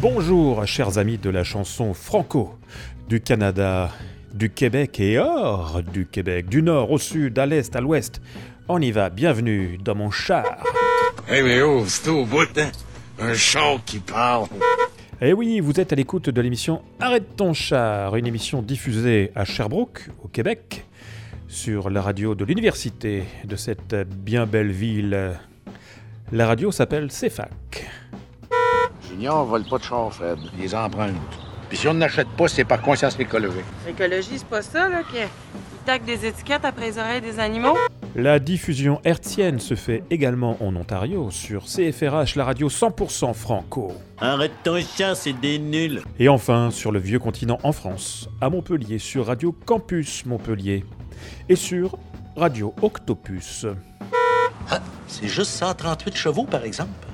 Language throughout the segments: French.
Bonjour, chers amis de la chanson franco, du Canada, du Québec et hors du Québec, du nord au sud, à l'est, à l'ouest. On y va, bienvenue dans mon char. Eh mais oh, c'est au bout, hein? Un char qui parle. Eh oui, vous êtes à l'écoute de l'émission Arrête ton char, une émission diffusée à Sherbrooke, au Québec, sur la radio de l'université de cette bien belle ville. La radio s'appelle CFAC. Junior vole pas de char, Fred. Il les emprunte. Puis si on n'achète pas, c'est par conscience écologique. L'écologie, c'est pas ça, là, qu'ils taquent des étiquettes après les oreilles des animaux? La diffusion hertzienne se fait également en Ontario sur CFRH, la radio 100% franco. Arrête ton chat, c'est des nuls. Et enfin, sur le vieux continent en France, à Montpellier, sur Radio Campus Montpellier. Et sur Radio Octopus. Ah, c'est juste 138 chevaux, par exemple.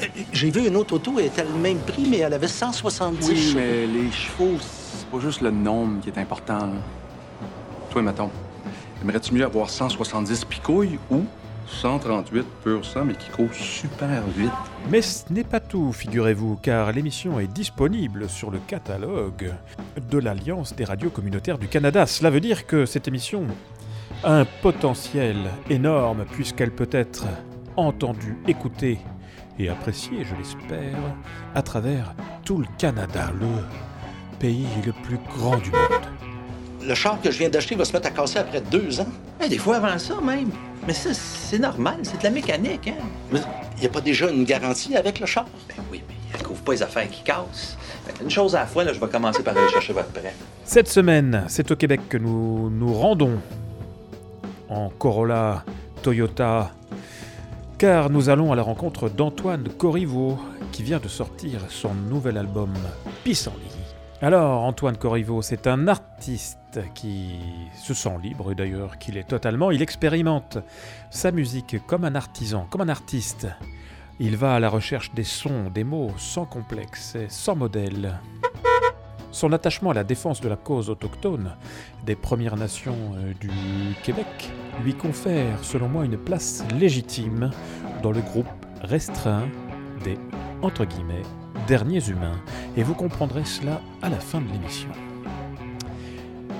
Euh, J'ai vu une autre auto, elle était le même prix, mais elle avait 170 Oui, chevaux. mais les chevaux, c'est pas juste le nombre qui est important. là. Toi, mettons, aimerais-tu mieux avoir 170 picouilles ou 138 pur sang, mais qui courent super vite? Mais ce n'est pas tout, figurez-vous, car l'émission est disponible sur le catalogue de l'Alliance des radios communautaires du Canada. Cela veut dire que cette émission a un potentiel énorme puisqu'elle peut être entendue, écoutée et appréciée, je l'espère, à travers tout le Canada, le pays le plus grand du monde. Le char que je viens d'acheter va se mettre à casser après deux ans. Des fois avant ça même. Mais ça, c'est normal, c'est de la mécanique, hein? Mais Il n'y a pas déjà une garantie avec le char? Ben oui, mais elle couvre pas les affaires qui cassent. Fait Une chose à la fois, là, je vais commencer par aller chercher votre prêt. Cette semaine, c'est au Québec que nous nous rendons en Corolla Toyota, car nous allons à la rencontre d'Antoine Corriveau, qui vient de sortir son nouvel album Pissenlit. Alors, Antoine Corriveau, c'est un artiste qui se sent libre, d'ailleurs qu'il est totalement. Il expérimente sa musique comme un artisan, comme un artiste. Il va à la recherche des sons, des mots, sans complexe et sans modèle. Son attachement à la défense de la cause autochtone des Premières Nations euh, du Québec lui confère, selon moi, une place légitime dans le groupe restreint des, entre derniers humains. Et vous comprendrez cela à la fin de l'émission.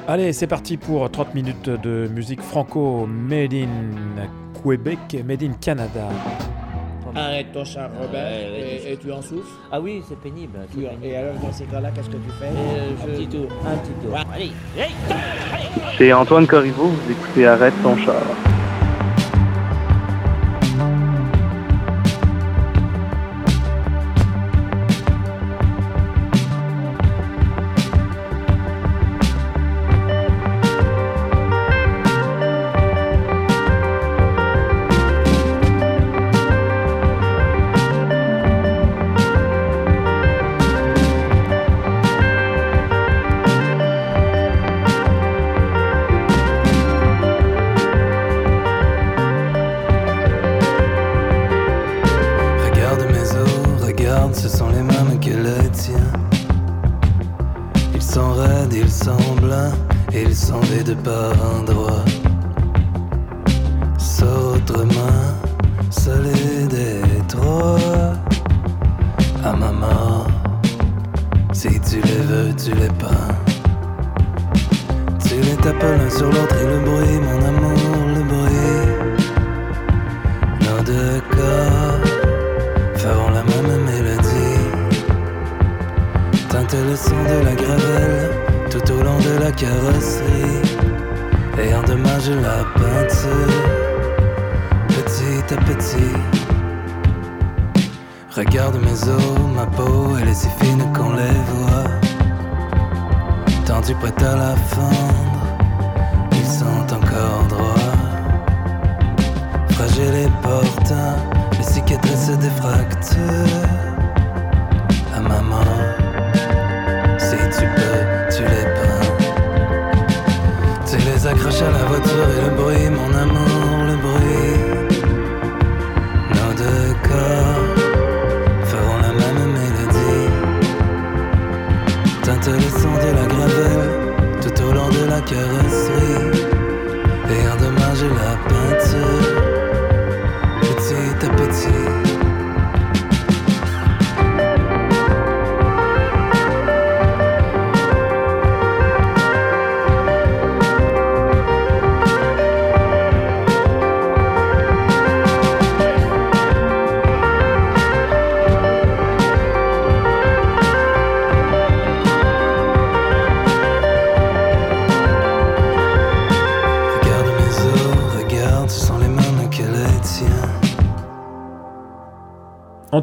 Allez, c'est parti pour 30 minutes de musique franco made in Québec, made in Canada. Arrête ton char, Robert, Ouais, et, et tu en souffles. Ah oui, c'est pénible. et alors, dans ces cas-là, qu'est-ce que tu fais Euh, Un je- petit tour. Un petit tour. Allez, hey, C'est Antoine Corriveau, vous écoutez Arrête ton char. De la gravelle tout au long de la carrosserie et endommager la peinture petit à petit. Regarde mes os, ma peau, elle est si fine qu'on les voit. Tendus prêts à la fendre, ils sont encore droits. Fragiles et portants, les cicatrices des fractures. À la voiture et le bruit, mon amour, le bruit. Nos deux corps feront la même mélodie. Teinte le son de la gravelle tout au long de la carrosserie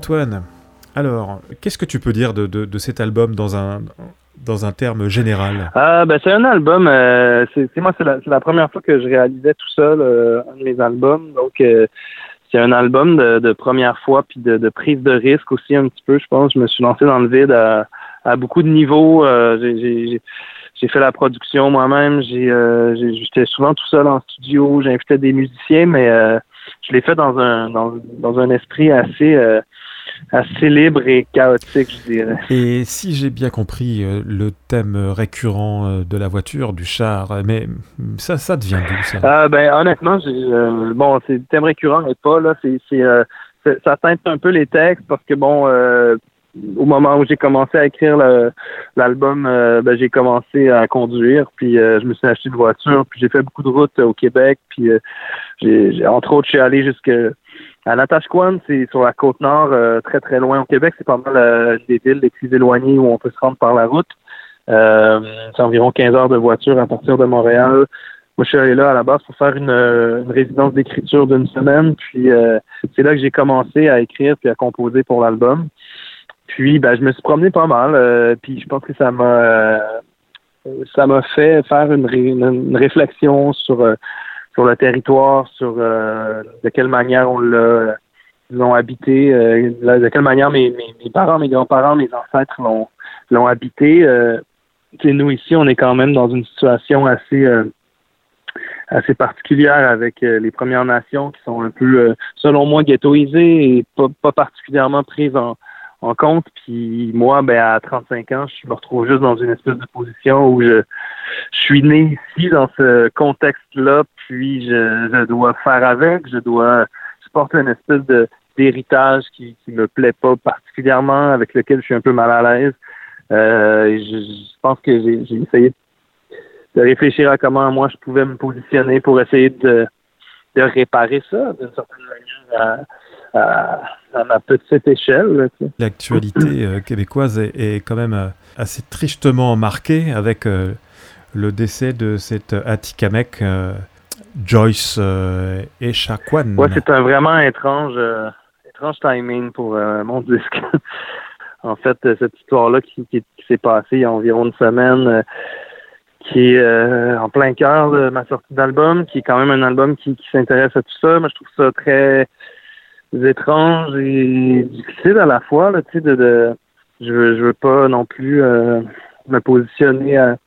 Antoine, alors, qu'est-ce que tu peux dire de, de, cet album dans un, dans un terme général? Ah, ben, c'est un album. Euh, c'est moi, c'est la, la première fois que je réalisais tout seul euh, un de mes albums. Donc, euh, c'est un album de, de première fois, puis de, de prise de risque aussi un petit peu. Je pense, je me suis lancé dans le vide à, à beaucoup de niveaux. Euh, j'ai- fait la production moi-même. J'ai, euh, j'étais souvent tout seul en studio. J'invitais des musiciens, mais euh, je l'ai fait dans un dans, un esprit assez euh, assez libre et chaotique, je dirais. Et si j'ai bien compris euh, le thème récurrent euh, de la voiture, du char, euh, mais ça, ça devient d'où ça? Euh, ben honnêtement, euh, bon, c'est le thème récurrent et pas là, c'est, euh, ça teinte un peu les textes parce que bon, au moment où j'ai commencé à écrire l'album, ben, j'ai commencé à conduire, puis je me suis acheté une voiture, puis j'ai fait beaucoup de routes au Québec, puis j'ai, j'ai- entre autres, je suis allé jusque à Natashquan, c'est sur la côte nord, euh, très très loin au Québec, c'est pas mal euh, des villes les plus éloignées où on peut se rendre par la route. Euh, c'est environ 15 heures de voiture à partir de Montréal. Moi, je suis allé là à la base pour faire une, euh, une résidence d'écriture d'une semaine. Puis euh, c'est là que j'ai commencé à écrire puis à composer pour l'album. Puis ben, je me suis promené pas mal. euh, puis je pense que ça m'a ça m'a fait faire une, ré- une- réflexion sur sur le territoire, sur euh, de quelle manière on l'a l'ont habité, euh, de quelle manière mes, mes, mes parents, mes grands-parents, mes ancêtres l'ont l'ont habité. Euh, nous ici, on est quand même dans une situation assez euh, assez particulière avec euh, les Premières Nations qui sont un peu, euh, selon moi, ghettoisées et pas, pas particulièrement prises en, en compte. Puis moi, ben à 35 ans, je me retrouve juste dans une espèce de position où je, suis né ici dans ce contexte-là, puis je, je dois faire avec, je dois, je porte une espèce de d'héritage qui, qui me plaît pas particulièrement, avec lequel je suis un peu mal à l'aise. Euh, je, je pense que j'ai essayé de réfléchir à comment moi je pouvais me positionner pour essayer de, de réparer ça d'une certaine manière à, à ma petite échelle. L'actualité euh, québécoise est, est quand même euh, assez tristement marquée avec euh, le décès de cette Atikamek, euh, Joyce Echaquan. Ouais, c'est un vraiment étrange, étrange timing pour mon disque. en fait, cette histoire-là qui, qui, qui s'est passée il y a environ une semaine, qui est euh, en plein cœur de ma sortie d'album, qui est quand même un album qui, qui s'intéresse à tout ça. Moi, je trouve ça très étrange et difficile à la fois. Là, de, de, je, veux, je veux pas non plus euh, me positionner à-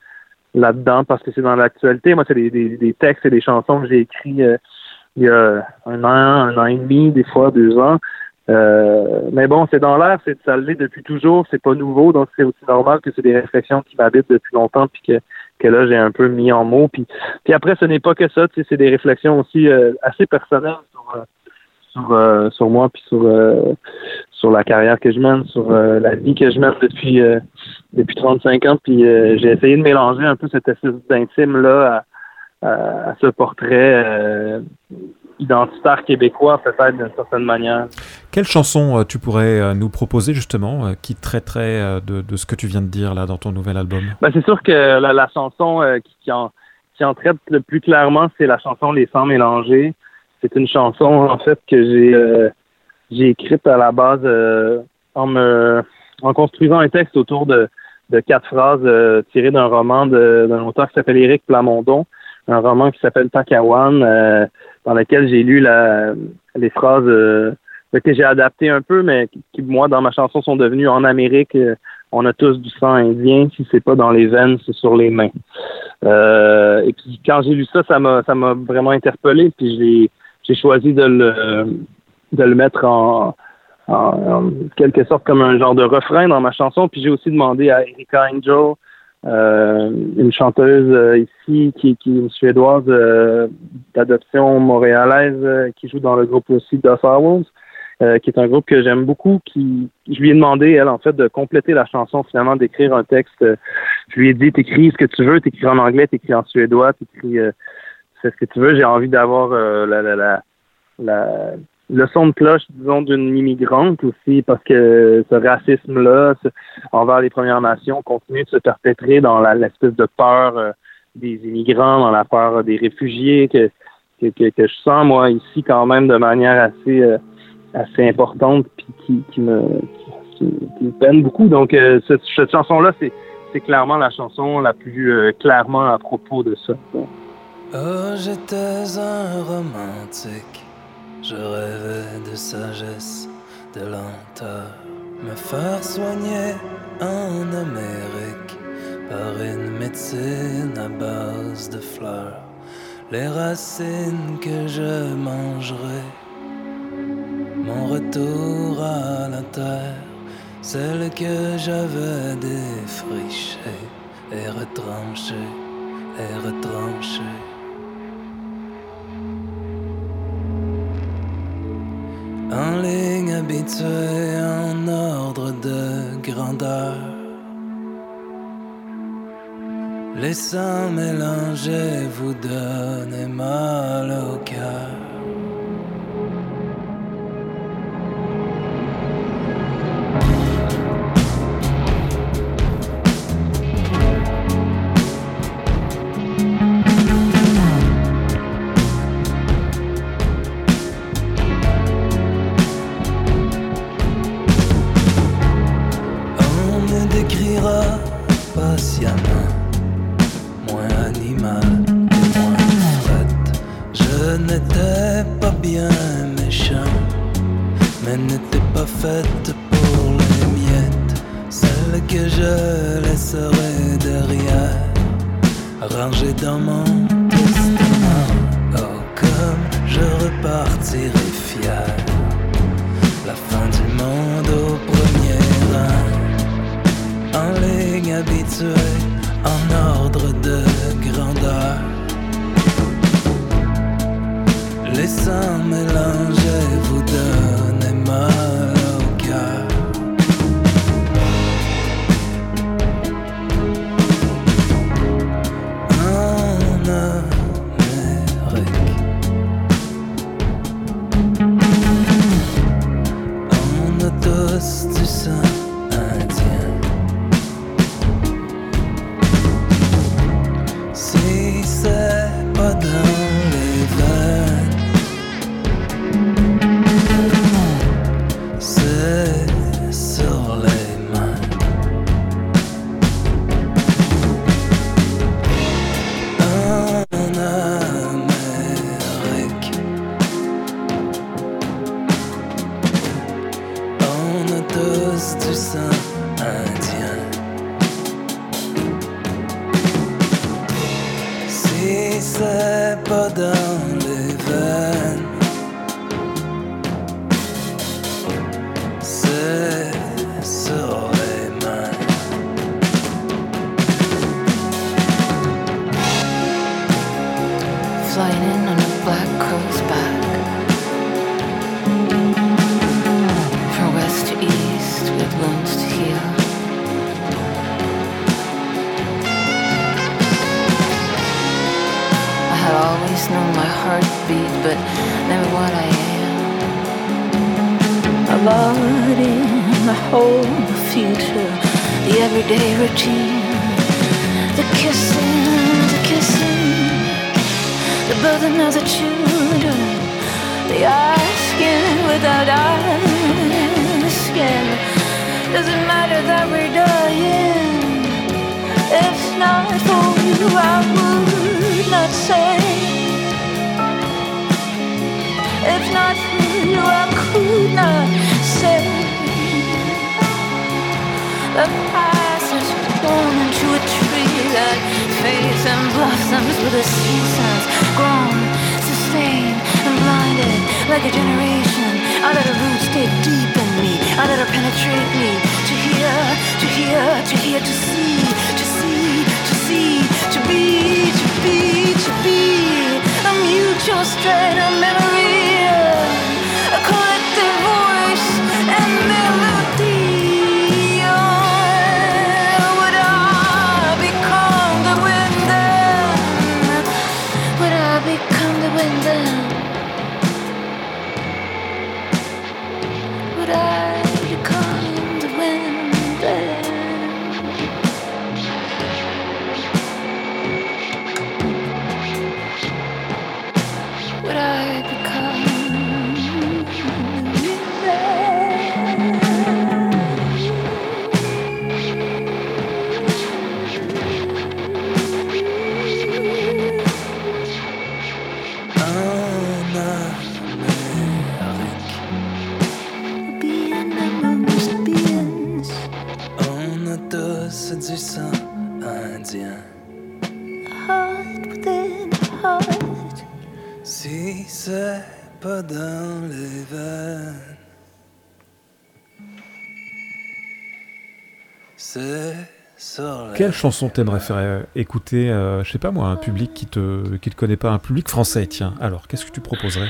là-dedans parce que c'est dans l'actualité. Moi, c'est des, des, des textes et des chansons que j'ai écrits euh, il y a un an, un an et demi, des fois deux ans. Euh, mais bon, c'est dans l'air, c'est ça l'est depuis toujours, c'est pas nouveau, donc c'est aussi normal que c'est des réflexions qui m'habitent depuis longtemps, puis que, que là j'ai un peu mis en mots. Puis, puis après, ce n'est pas que ça, tu sais, c'est des réflexions aussi euh, assez personnelles sur, euh, sur, euh, sur moi, puis sur euh, sur la carrière que je mène, sur euh, la vie que je mène depuis depuis 35 ans. Puis j'ai essayé de mélanger un peu cette espèce d'intime là à, ce portrait identitaire québécois, peut-être d'une certaine manière. Quelle chanson tu pourrais nous proposer justement qui traiterait de, de ce que tu viens de dire là dans ton nouvel album? Ben, c'est sûr que la, la chanson qui, qui, en, qui en traite le plus clairement, c'est la chanson Les Sangs mélangés. C'est une chanson, en fait, que j'ai euh, j'ai écrite à la base euh, en me en construisant un texte autour de, quatre phrases euh, tirées d'un roman d'un auteur qui s'appelle Éric Plamondon, un roman qui s'appelle Takawan, dans lequel j'ai lu la, les phrases que j'ai adaptées un peu, mais qui, moi, dans ma chanson, sont devenues en Amérique. on a tous du sang indien. Si c'est pas dans les veines, c'est sur les mains. Et puis quand j'ai lu ça, ça m'a ça m'a vraiment interpellé. Puis j'ai j'ai choisi de le de le mettre en, en, en quelque sorte comme un genre de refrain dans ma chanson. Puis j'ai aussi demandé à Erika Angel, euh, une chanteuse euh, ici qui, qui est une suédoise euh, d'adoption montréalaise euh, qui joue dans le groupe aussi Dos Owls, euh, qui est un groupe que j'aime beaucoup. Qui, je lui ai demandé, elle, en fait, de compléter la chanson, finalement, d'écrire un texte. Je lui ai dit, t'écris ce que tu veux, t'écris en anglais, t'écris en suédois, t'écris ce que tu veux. J'ai envie d'avoir euh, la, le son de cloche, disons, d'une immigrante aussi, parce que ce racisme-là envers les Premières Nations continue de se perpétrer dans l'espèce de peur euh, des immigrants, dans la peur des réfugiés que, que, que, je sens, moi, ici, quand même, de manière assez, euh, assez importante puis qui, me peine beaucoup. Donc cette, cette chanson-là, c'est clairement la chanson la plus clairement à propos de ça. Oh, j'étais un romantique. Je rêvais de sagesse, de lenteur. Me faire soigner en Amérique par une médecine à base de fleurs. Les racines que je mangerai. Mon retour à la terre, celle que j'avais défrichée et retranchée et retranchée. En ligne habituée en ordre de grandeur. Laissant mélanger vous donner mal au cœur. Patiemment, moins animal moins frette. Je n'étais pas bien méchant, mais n'étais pas faite pour les miettes. Celle que je laisserai derrière, rangée dans mon testament. Oh, comme je repartirai fier. Ligne habituée, en ordre de grandeur. Laissant mélanger, vous donner always known my heartbeat, but never what I am. A body, my whole future, the everyday routine, the kissing, the kissing the burden of the children, the asking without asking. Doesn't matter that we're dying? If not for you, I would not say. Not for you, I could not say. The past is born into a tree that fades and blossoms with the seasons. Grown, sustained, and blinded like a generation. I let her roots dig deep in me. I let her penetrate me to hear, to hear, to hear, to see, to see, to see, to be, to be, to be. A mutual strain of memory, c'est du sang indien. Heart within heart. Si c'est pas dans les veines, c'est sur Quelle chanson t'aimerais faire euh, écouter, euh, je sais pas moi, un public qui te, qui te connaît pas, un public français, tiens. Alors, qu'est-ce que tu proposerais?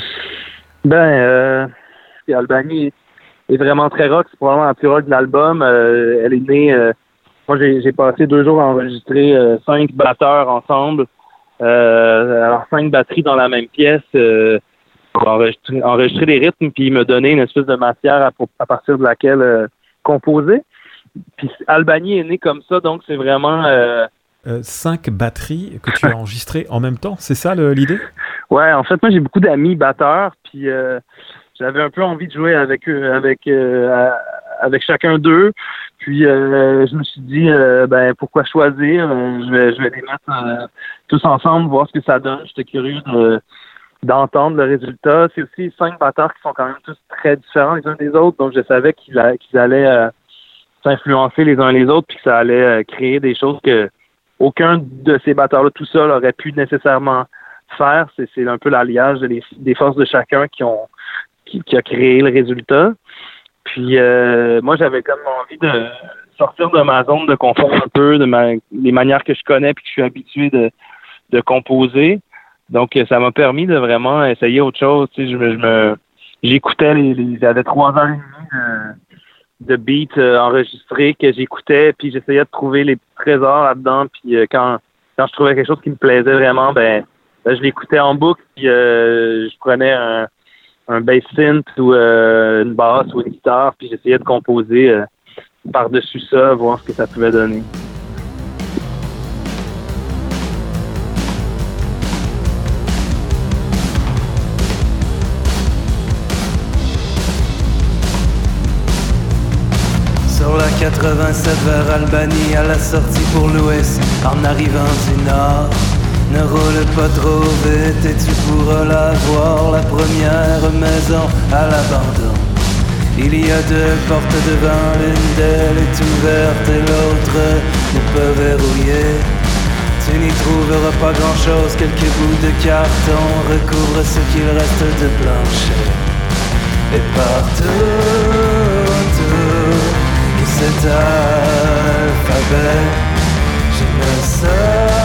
Ben, euh, Albany est vraiment très rock. C'est probablement la plus rock de l'album. Euh, elle est née. Moi, j'ai passé deux jours à enregistrer euh, cinq batteurs ensemble. Euh, alors, cinq batteries dans la même pièce. Euh, pour enregistrer, enregistrer des rythmes, puis me donner une espèce de matière à, à partir de laquelle composer. Puis Albany est né comme ça, donc c'est vraiment. Cinq batteries que tu as enregistrées en même temps, c'est ça l'idée? Ouais, en fait, moi j'ai beaucoup d'amis batteurs, puis j'avais un peu envie de jouer avec eux, avec avec chacun d'eux. Puis euh, je me suis dit, euh, ben pourquoi choisir? Euh, Je vais je vais les mettre tous ensemble, voir ce que ça donne. J'étais curieux de- d'entendre le résultat. C'est aussi cinq batteurs qui sont quand même tous très différents les uns des autres, donc je savais qu'ils allaient s'influencer les uns les autres, puis que ça allait créer des choses que aucun de ces batteurs-là tout seul aurait pu nécessairement faire. C'est, un peu l'alliage des, forces de chacun qui ont qui a créé le résultat. Puis euh, moi, j'avais comme envie de sortir de ma zone de confort un peu, de ma, les manières que je connais puis que je suis habitué de, de composer. Donc, euh, ça m'a permis de vraiment essayer autre chose. Tu sais, je me, je me- j'écoutais les, les- j'avais trois heures et demie de, de beats euh, enregistrés que j'écoutais, puis j'essayais de trouver les trésors là-dedans. Puis euh, quand, quand je trouvais quelque chose qui me plaisait vraiment, ben, ben, je l'écoutais en boucle, puis euh, je prenais un, un bass synth ou euh, une basse ou une guitare, puis j'essayais de composer euh, par-dessus ça, voir ce que ça pouvait donner. Sur la 87 vers Albanie à la sortie pour l'ouest en arrivant du nord. Ne roule pas trop vite et tu pourras la voir, la première maison à l'abandon. Il y a deux portes devant, l'une d'elles est ouverte et l'autre n'est pas verrouillée. Tu n'y trouveras pas grand chose, quelques bouts de carton recouvrent ce qu'il reste de plancher. Et partout de cet alphabet, je ne ce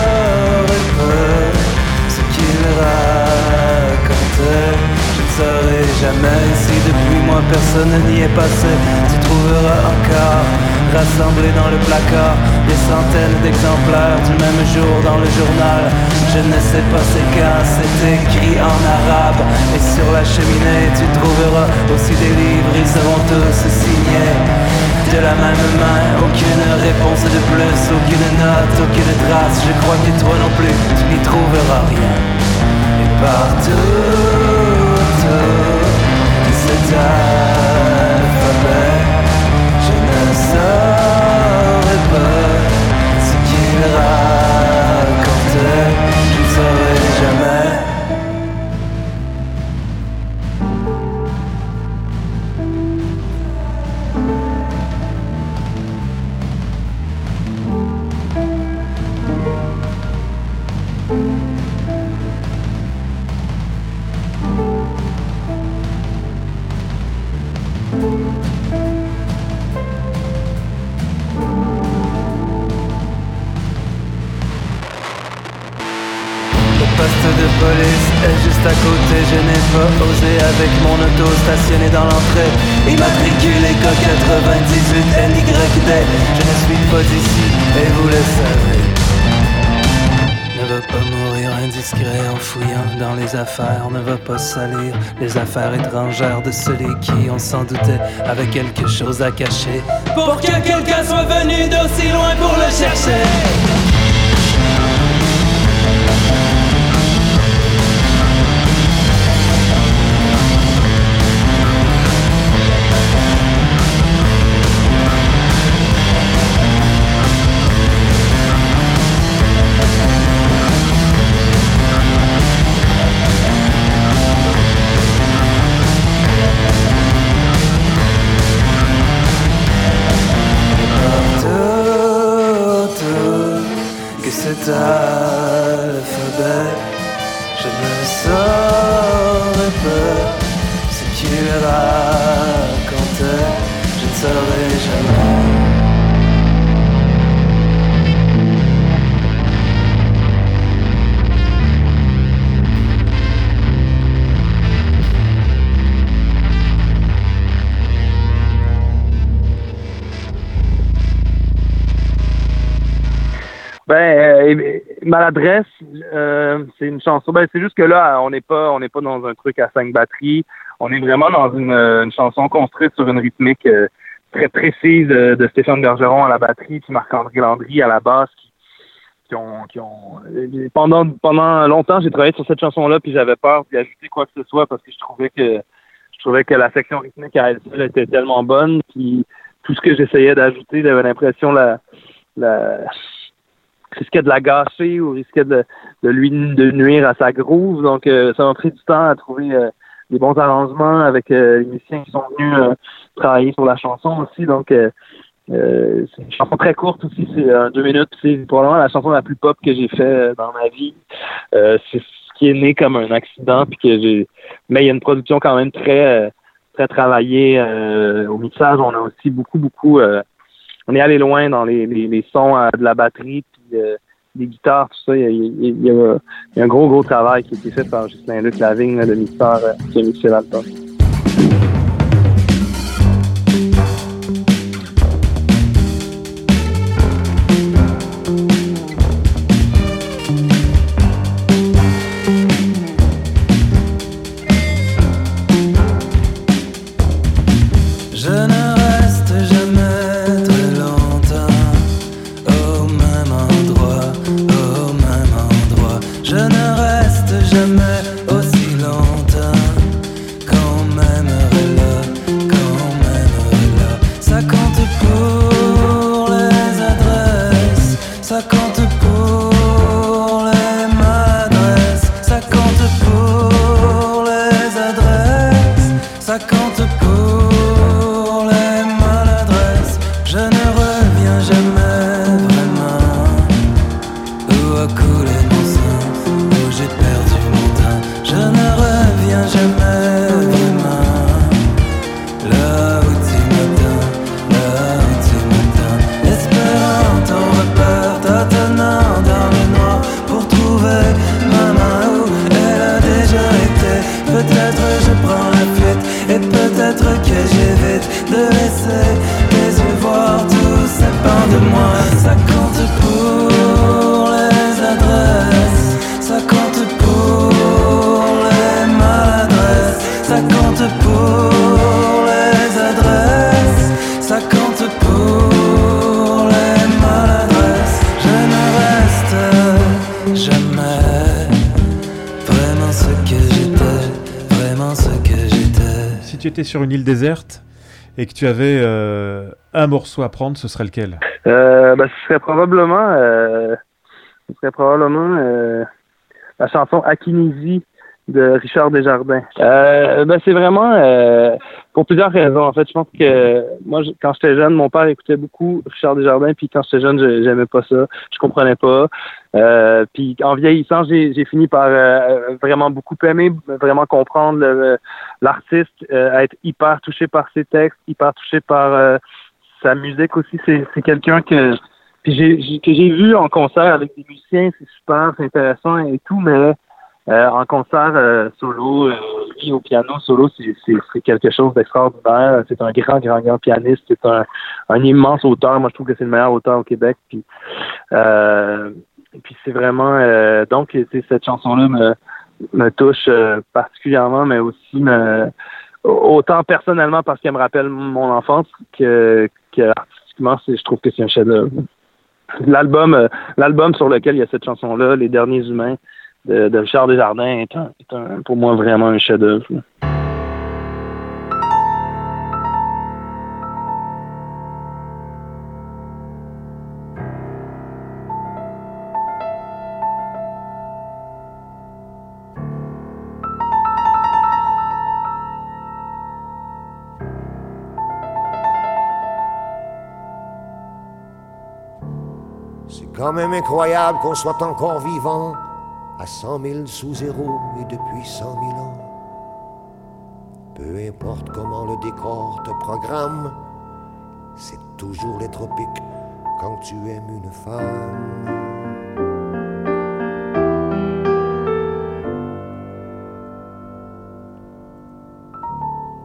Je ne saurais jamais si depuis moi personne n'y est passé. Tu trouveras encore rassemblés dans le placard des centaines d'exemplaires du même jour dans le journal. Je ne sais pas c'est quand c'est écrit en arabe. Et sur la cheminée tu trouveras aussi des livres, ils seront tous signés. De la même main, aucune réponse de plus, aucune note, aucune trace. Je crois que toi non plus, tu n'y trouveras rien. Alphabet, je ne saurais pas ce qu'il racontait. À côté, je n'ai pas osé avec mon auto stationné dans l'entrée. Immatriculé code 98 NYD, je ne suis pas d'ici et vous le savez. Ne va pas mourir indiscret en fouillant dans les affaires, ne va pas salir les affaires étrangères de celui qui, on s'en doutait, avait quelque chose à cacher. Pour que quelqu'un soit venu d'aussi loin pour le chercher. Maladresse, euh, c'est une chanson. Ben, c'est juste que là, on n'est pas, on n'est pas dans un truc à cinq batteries. On est vraiment dans une, euh, une chanson construite sur une rythmique euh, très précise de, de Stéphane Bergeron à la batterie, puis Marc-André Landry à la basse, qui, qui ont, qui ont. Pendant, pendant longtemps, j'ai travaillé sur cette chanson-là, puis j'avais peur d'y ajouter quoi que ce soit parce que je trouvais que, je trouvais que la section rythmique à elle seule était tellement bonne, puis tout ce que j'essayais d'ajouter, j'avais l'impression la, la risquait de la gâcher ou risquait de, de lui de nuire à sa groove. Donc, euh, ça m'a pris du temps à trouver euh, des bons arrangements avec euh, les musiciens qui sont venus euh, travailler sur la chanson aussi. Donc, euh, c'est une chanson très courte aussi, c'est deux minutes. C'est probablement la chanson la plus pop que j'ai fait dans ma vie. C'est ce qui est né comme un accident, puis que j'ai. Mais il y a une production quand même très très travaillée au mixage. On a aussi beaucoup beaucoup. on est allé loin dans les, les, les sons de la batterie, des guitares, tout ça. Il y, a, un gros, gros travail qui a été fait par Justin-Luc Lavigne, là, le mixeur euh, qui a mixé l'album. Sur une île déserte et que tu avais euh, un morceau à prendre, ce serait lequel? Euh, ben, ce serait probablement, euh, probablement euh, la chanson Akinésie de Richard Desjardins. Euh, ben, c'est vraiment euh, pour plusieurs raisons. En fait, je pense que moi, quand j'étais jeune, mon père écoutait beaucoup Richard Desjardins, puis quand j'étais jeune, je- j'aimais pas ça, je comprenais pas. Euh, puis en vieillissant, j'ai fini par euh, vraiment beaucoup aimer, vraiment comprendre le- l'artiste, euh, être hyper touché par ses textes, hyper touché par euh, sa musique aussi. C'est quelqu'un que j'ai que j'ai vu en concert avec des musiciens, c'est super, c'est intéressant et tout, mais en concert euh, solo, euh, lui au piano solo, c'est- quelque chose d'extraordinaire. C'est un grand, grand, grand pianiste. C'est un, immense auteur. Moi, je trouve que c'est le meilleur auteur au Québec. Puis, euh, puis c'est vraiment euh, donc cette chanson-là me, touche euh, particulièrement, mais aussi autant personnellement parce qu'elle me rappelle mon enfance que, que artistiquement, je trouve que c'est un chef-d'œuvre. L'album, euh, l'album sur lequel il y a cette chanson-là, Les Derniers Humains de, de Richard Desjardins, est, un, est un- pour moi vraiment un chef-d'œuvre. C'est quand même incroyable qu'on soit encore vivant à cent mille sous zéro et depuis cent mille ans. Peu importe comment le décor te programme, C'est toujours les tropiques quand tu aimes une femme.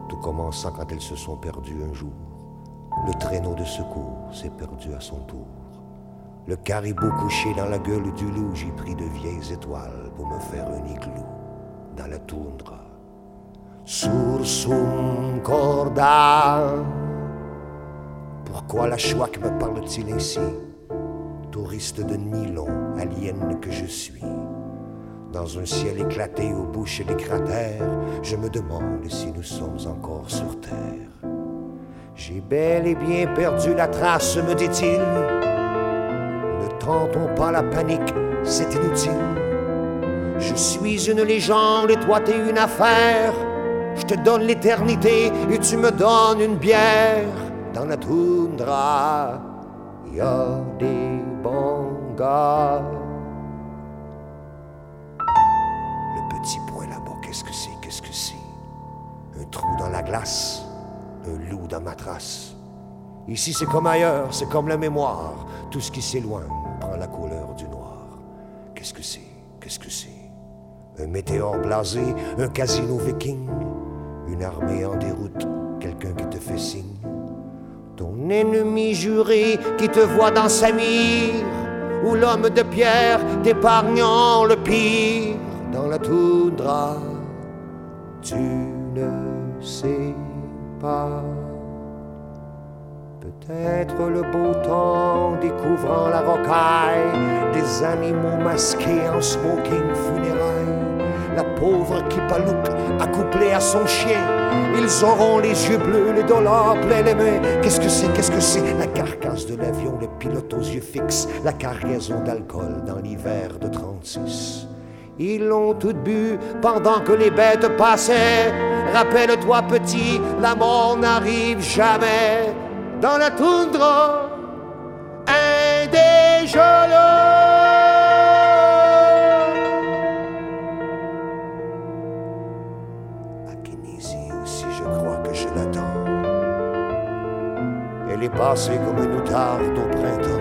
Tout commença quand elles se sont perdues un jour. Le traîneau de secours s'est perdu à son tour. Le caribou couché dans la gueule du loup, j'ai pris de vieilles étoiles pour me faire un igloo dans la toundra. Sursum corda. Pourquoi la chouac me parle-t-il ainsi Touriste de nylon, alien que je suis? Dans un ciel éclaté aux bouches des cratères, je me demande si nous sommes encore sur Terre. J'ai bel et bien perdu la trace, me dit-il. Ne tentons pas la panique, c'est inutile. Je suis une légende et toi t'es une affaire. Je te donne l'éternité et tu me donnes une bière. Dans la toundra, y a des bons. Le petit point là-bas, qu'est-ce que c'est, qu'est-ce que c'est? Un trou dans la glace, un loup dans ma trace. Ici c'est comme ailleurs, c'est comme la mémoire. Tout ce qui s'éloigne un météore blasé, un casino viking, une armée en déroute, quelqu'un qui te fait signe. Ton ennemi juré qui te voit dans sa mire, ou l'homme de pierre t'épargnant le pire dans la toundra. Tu ne sais pas. Peut-être le beau temps découvrant la rocaille, des animaux masqués en smoking funérailles la pauvre Kipaloup accouplée à son chien. Ils auront les yeux bleus, les dollars pleins les mains. Qu'est-ce que c'est, qu'est-ce que c'est? La carcasse de l'avion, le pilote aux yeux fixes, la cargaison d'alcool dans l'hiver de 36. Ils l'ont tout bu pendant que les bêtes passaient. Rappelle-toi, petit, la mort n'arrive jamais dans la toundra. Un Passée comme une outarde au printemps.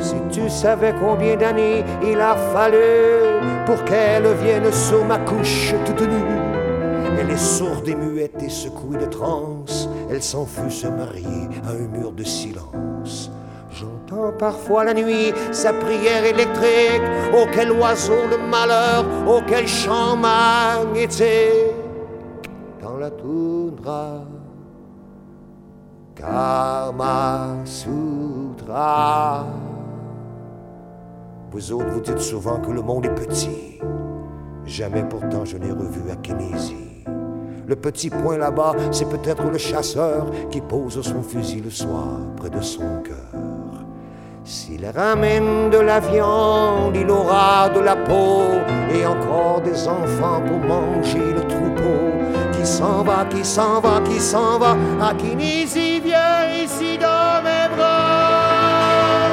Si tu savais combien d'années il a fallu pour qu'elle vienne sur ma couche toute nue. Elle est sourde et muette et secouée de transe. Elle s'en fut se marier à un mur de silence. J'entends parfois la nuit sa prière électrique. Oh, quel oiseau le malheur, oh, quel chant magnétique dans la toundra. Kama Sutra. Vous autres, vous dites souvent que le monde est petit. Jamais pourtant je n'ai revu Akinésie. Le petit point là-bas, c'est peut-être le chasseur qui pose son fusil le soir près de son cœur. S'il ramène de la viande, il aura de la peau et encore des enfants pour manger le troupeau. Qui s'en va, qui s'en va, qui s'en va, Akinésie viens ici dans mes bras.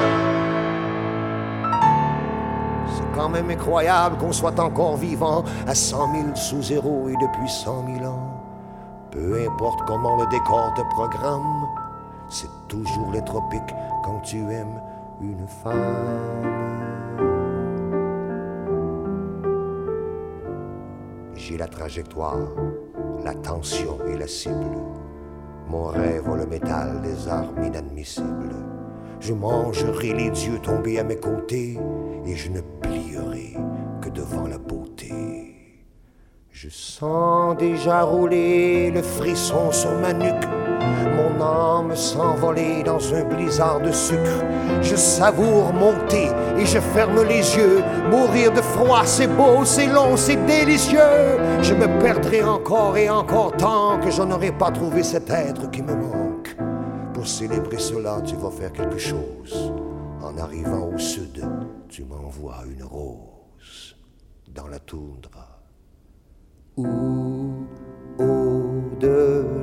C'est quand même incroyable qu'on soit encore vivant à 100 000 sous zéro et depuis 100 000 ans. Peu importe comment le décor te programme, c'est toujours les tropiques quand tu aimes une femme. J'ai la trajectoire, la tension et la cible. Mon rêve a le métal des armes inadmissibles. Je mangerai les dieux tombés à mes côtés et je ne plierai que devant la beauté. Je sens déjà rouler le frisson sur ma nuque, mon âme s'envoler dans un blizzard de sucre. Je savoure monter et je ferme les yeux. Mourir de froid, c'est beau, c'est long, c'est délicieux. Je me perdrai encore et encore tant que je n'aurai pas trouvé cet être qui me manque. Pour célébrer cela, tu vas faire quelque chose. En arrivant au sud, tu m'envoies une rose dans la toundra ou au-delà.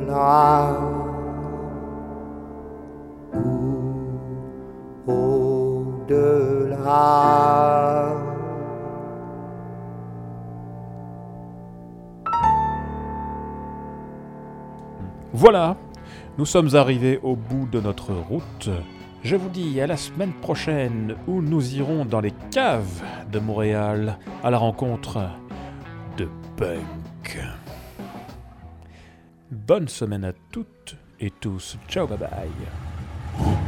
Voilà, Nous sommes arrivés au bout de notre route. Je vous dis à la semaine prochaine où nous irons dans les caves de Montréal à la rencontre de punk. Bonne semaine à toutes et tous. Ciao, bye bye.